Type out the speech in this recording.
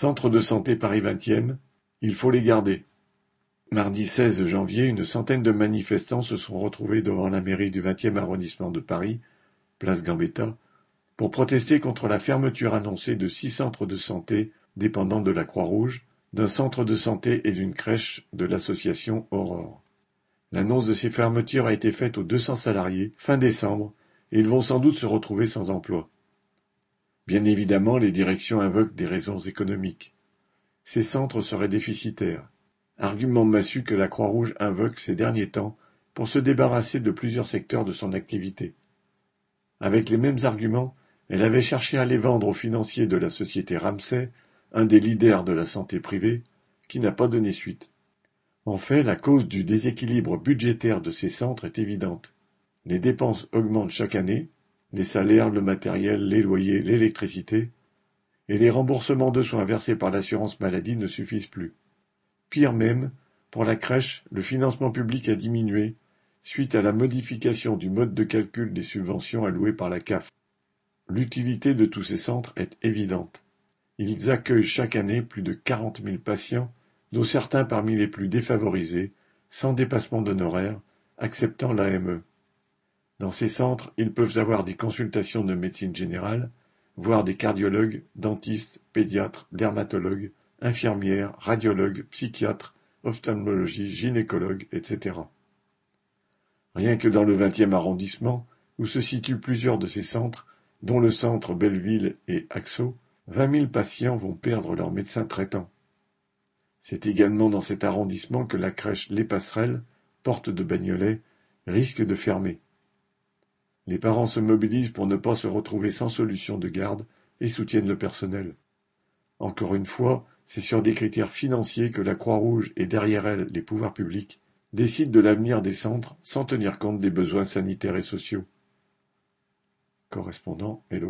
Centres de santé Paris vingtième, il faut les garder. Mardi 16 janvier, une centaine de manifestants se sont retrouvés devant la mairie du vingtième arrondissement de Paris, place Gambetta, pour protester contre la fermeture annoncée de six centres de santé dépendant de la Croix-Rouge, d'un centre de santé et d'une crèche de l'association Aurore. L'annonce de ces fermetures a été faite aux 200 salariés fin décembre et ils vont sans doute se retrouver sans emploi. Bien évidemment, les directions invoquent des raisons économiques. Ces centres seraient déficitaires. Argument massu que la Croix-Rouge invoque ces derniers temps pour se débarrasser de plusieurs secteurs de son activité. Avec les mêmes arguments, elle avait cherché à les vendre aux financiers de la société Ramsay, un des leaders de la santé privée, qui n'a pas donné suite. En fait, la cause du déséquilibre budgétaire de ces centres est évidente. Les dépenses augmentent chaque année, les salaires, le matériel, les loyers, l'électricité, et les remboursements de soins versés par l'assurance maladie ne suffisent plus. Pire même, pour la crèche, le financement public a diminué suite à la modification du mode de calcul des subventions allouées par la CAF. L'utilité de tous ces centres est évidente. Ils accueillent chaque année plus de quarante mille patients, dont certains parmi les plus défavorisés, sans dépassement d'honoraires, acceptant l'AME. Dans ces centres, ils peuvent avoir des consultations de médecine générale, voire des cardiologues, dentistes, pédiatres, dermatologues, infirmières, radiologues, psychiatres, ophtalmologistes, gynécologues, etc. Rien que dans le vingtième arrondissement, où se situent plusieurs de ces centres, dont le centre Belleville et Axo, vingt mille patients vont perdre leur médecin traitant. C'est également dans cet arrondissement que la crèche Les Passerelles, porte de Bagnolet, risque de fermer. Les parents se mobilisent pour ne pas se retrouver sans solution de garde et soutiennent le personnel. Encore une fois, c'est sur des critères financiers que la Croix-Rouge et derrière elle les pouvoirs publics décident de l'avenir des centres sans tenir compte des besoins sanitaires et sociaux. Correspondant Hello.